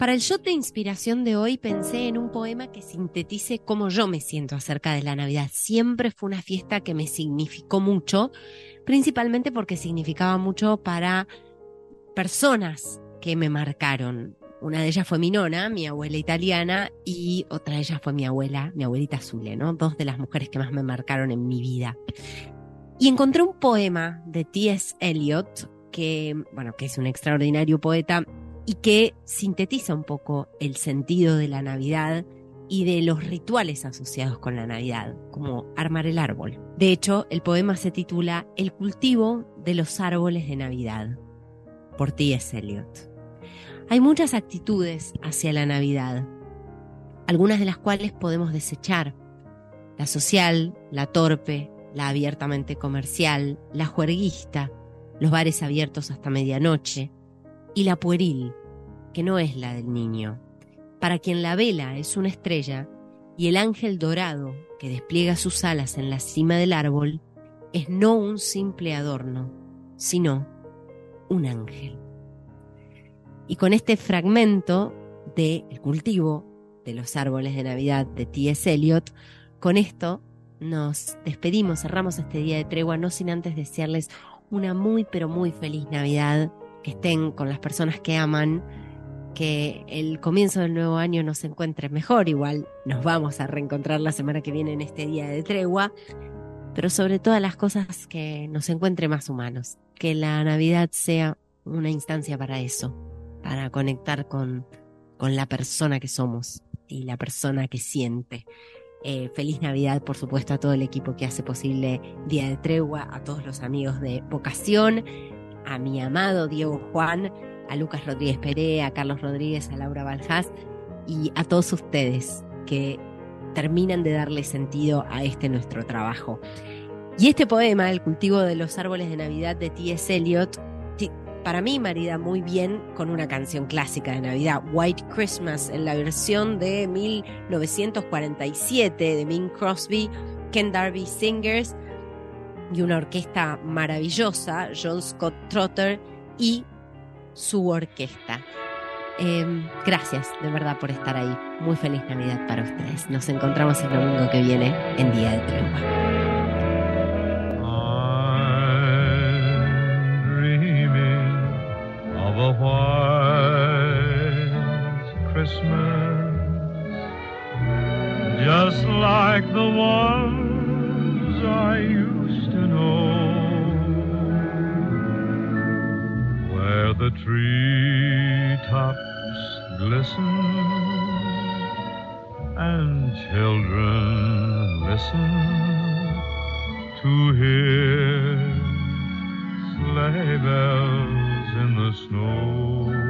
Para el shot de inspiración de hoy pensé en un poema que sintetice cómo yo me siento acerca de la Navidad. Siempre fue una fiesta que me significó mucho, principalmente porque significaba mucho para personas que me marcaron. Una de ellas fue mi nona, mi abuela italiana, y otra de ellas fue mi abuela, mi abuelita Zule, ¿no? Dos de las mujeres que más me marcaron en mi vida. Y encontré un poema de T.S. Eliot, que, bueno, que es un extraordinario poeta y que sintetiza un poco el sentido de la Navidad y de los rituales asociados con la Navidad, como armar el árbol. De hecho, el poema se titula El cultivo de los árboles de Navidad, por T.S. Eliot. Hay muchas actitudes hacia la Navidad, algunas de las cuales podemos desechar. La social, la torpe, la abiertamente comercial, la juerguista, los bares abiertos hasta medianoche, y la pueril, que no es la del niño, para quien la vela es una estrella y el ángel dorado que despliega sus alas en la cima del árbol es no un simple adorno, sino un ángel. Y con este fragmento de El cultivo de los árboles de Navidad de T.S. Eliot, con esto nos despedimos, cerramos este día de tregua, no sin antes desearles una muy pero muy feliz Navidad, que estén con las personas que aman, que el comienzo del nuevo año nos encuentre mejor, igual nos vamos a reencontrar la semana que viene en este día de tregua, pero sobre todas las cosas que nos encuentre más humanos, que la Navidad sea una instancia para eso, para conectar con, con la persona que somos y la persona que siente. Eh, feliz Navidad, por supuesto, a todo el equipo que hace posible Día de Tregua, a todos los amigos de Vocación, a mi amado Diego Juan, a Lucas Rodríguez Perea, a Carlos Rodríguez, a Laura Baljás y a todos ustedes que terminan de darle sentido a este nuestro trabajo. Y este poema, El cultivo de los árboles de Navidad de T.S. Eliot, para mí marida muy bien con una canción clásica de Navidad, White Christmas, en la versión de 1947 de Bing Crosby, Ken Darby Singers y una orquesta maravillosa, John Scott Trotter y su orquesta. Em, gracias de verdad por estar ahí. Muy feliz Navidad para ustedes. Nos encontramos el domingo que viene en Día de Tregua. just like the ones the treetops glisten and children listen to hear sleigh bells in the snow.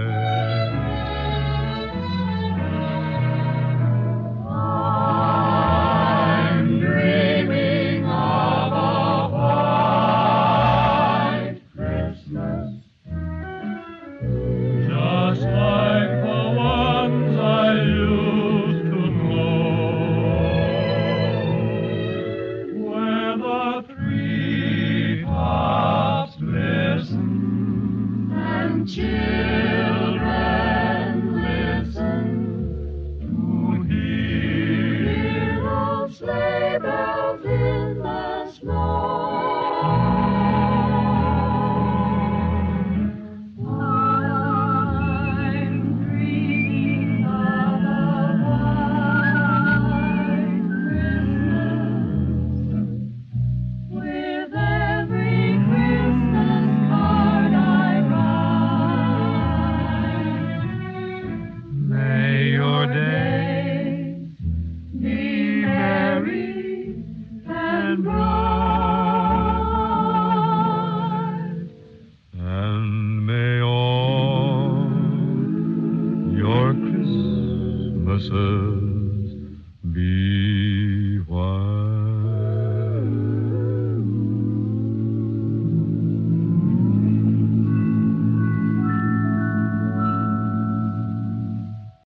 June.